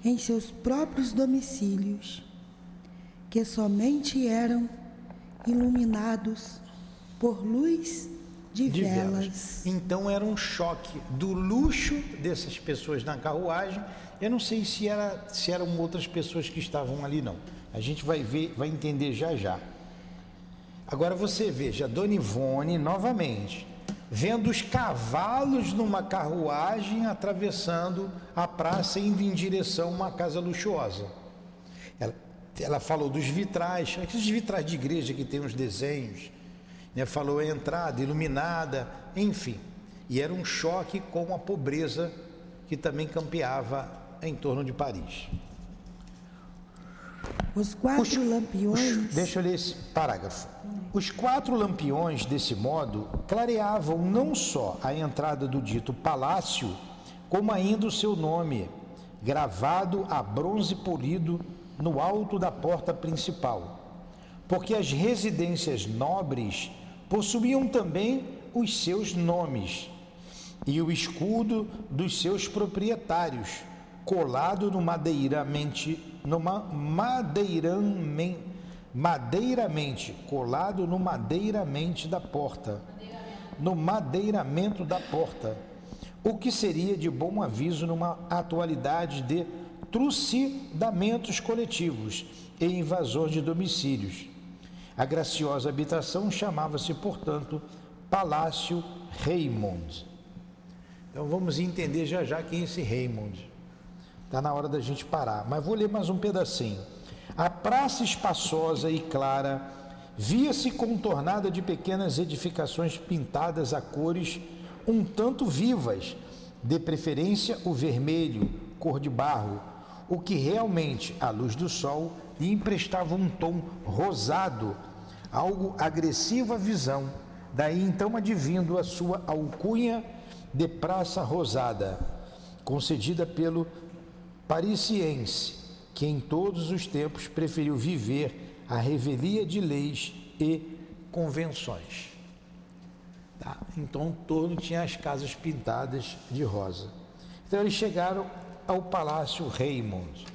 em seus próprios domicílios, que somente eram iluminados por luz de, de velas. velas. Então era um choque do luxo dessas pessoas na carruagem. Eu não sei se, era, se eram outras pessoas que estavam ali, não. A gente vai ver, vai entender já já. Agora você veja, Dona Ivone, novamente, vendo os cavalos numa carruagem atravessando a praça indo em direção a uma casa luxuosa. Ela, ela falou dos vitrais, aqueles vitrais de igreja que tem os desenhos, né? falou a entrada iluminada, enfim. E era um choque com a pobreza que também campeava em torno de Paris. Os quatro os, lampiões. Os, deixa eu ler esse parágrafo. Os quatro lampiões, desse modo, clareavam não só a entrada do dito palácio, como ainda o seu nome, gravado a bronze polido no alto da porta principal. Porque as residências nobres possuíam também os seus nomes e o escudo dos seus proprietários, colado no madeiramente numa madeiramente, madeiramente, colado no madeiramente da porta, no madeiramento da porta, o que seria de bom aviso numa atualidade de trucidamentos coletivos e invasor de domicílios. A graciosa habitação chamava-se, portanto, Palácio Raymond. Então vamos entender já já quem é esse Raymond. Está na hora da gente parar. Mas vou ler mais um pedacinho. A praça espaçosa e clara via-se contornada de pequenas edificações pintadas a cores um tanto vivas, de preferência o vermelho, cor de barro, o que realmente, à luz do sol, lhe emprestava um tom rosado, algo agressivo à visão. Daí então advindo a sua alcunha de Praça Rosada, concedida pelo parisiense, que em todos os tempos preferiu viver a revelia de leis e convenções. Tá? Então todo tinha as casas pintadas de rosa. Então eles chegaram ao Palácio Raymond.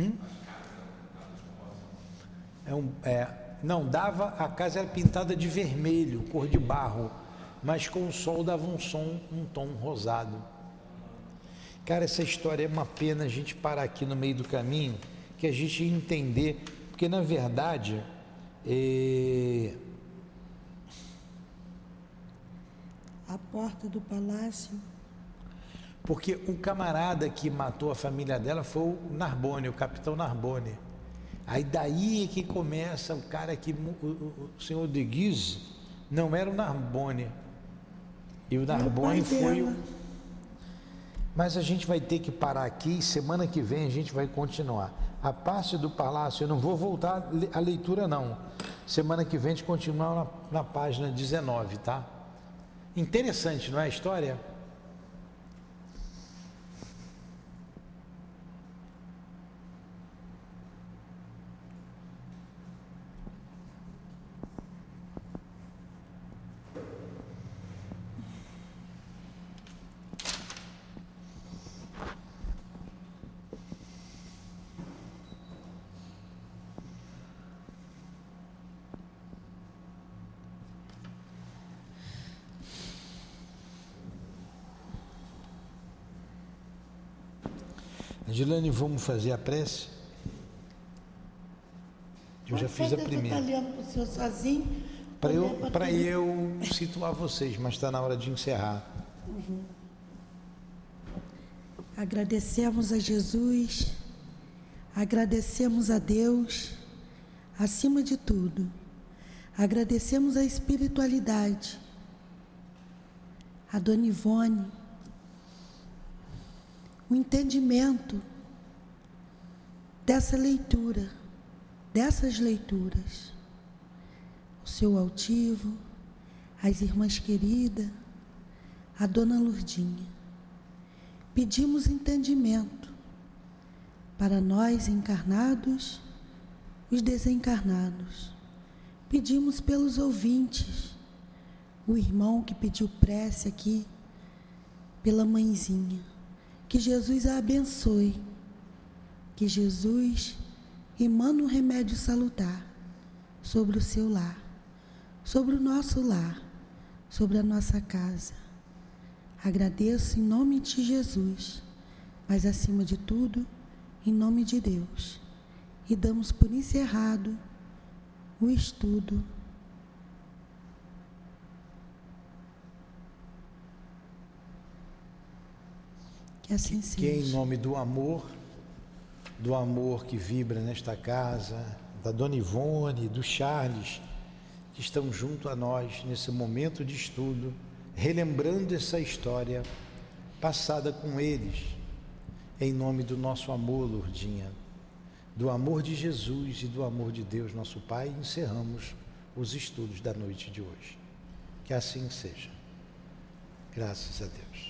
Hum? É um, é, não, dava, a casa era pintada de vermelho, cor de barro, mas com o sol dava um som, um tom rosado. Cara, essa história é uma pena a gente parar aqui no meio do caminho, que a gente entender, porque na verdade é... a porta do palácio porque o camarada que matou a família dela foi o Narbone, o capitão Narbone. Aí daí é que começa o cara que o, o, o senhor de Guise não era o Narbone. E o Narbone foi o. Mas a gente vai ter que parar aqui, semana que vem a gente vai continuar. A parte do palácio, eu não vou voltar a leitura não. Semana que vem a gente continua na, na página 19, tá? Interessante, não é a história? Angilane, vamos fazer a prece? Eu já fiz a primeira. Você está para o senhor sozinho? Para eu, para eu situar vocês, mas está na hora de encerrar. Uhum. Agradecemos a Jesus, agradecemos a Deus, acima de tudo, agradecemos a espiritualidade, a Dona Ivone, o entendimento dessa leitura, dessas leituras. O seu altivo, as irmãs queridas, a dona Lurdinha. Pedimos entendimento para nós encarnados, os desencarnados. Pedimos pelos ouvintes, o irmão que pediu prece aqui, pela mãezinha. Que Jesus a abençoe. Que Jesus emana um remédio salutar sobre o seu lar, sobre o nosso lar, sobre a nossa casa. Agradeço em nome de Jesus, mas acima de tudo, em nome de Deus. E damos por encerrado o estudo Que assim seja. Que em nome do amor, do amor que vibra nesta casa, da Dona Ivone, do Charles, que estão junto a nós nesse momento de estudo, relembrando essa história passada com eles, em nome do nosso amor, Lourdinha, do amor de Jesus e do amor de Deus, nosso Pai, encerramos os estudos da noite de hoje. Que assim seja. Graças a Deus.